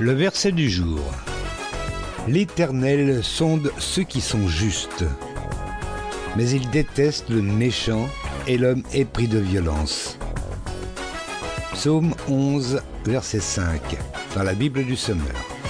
Le verset du jour. L'Éternel sonde ceux qui sont justes, mais il déteste le méchant et l'homme épris de violence. Psaume 11, verset 5, dans la Bible du Sommeur.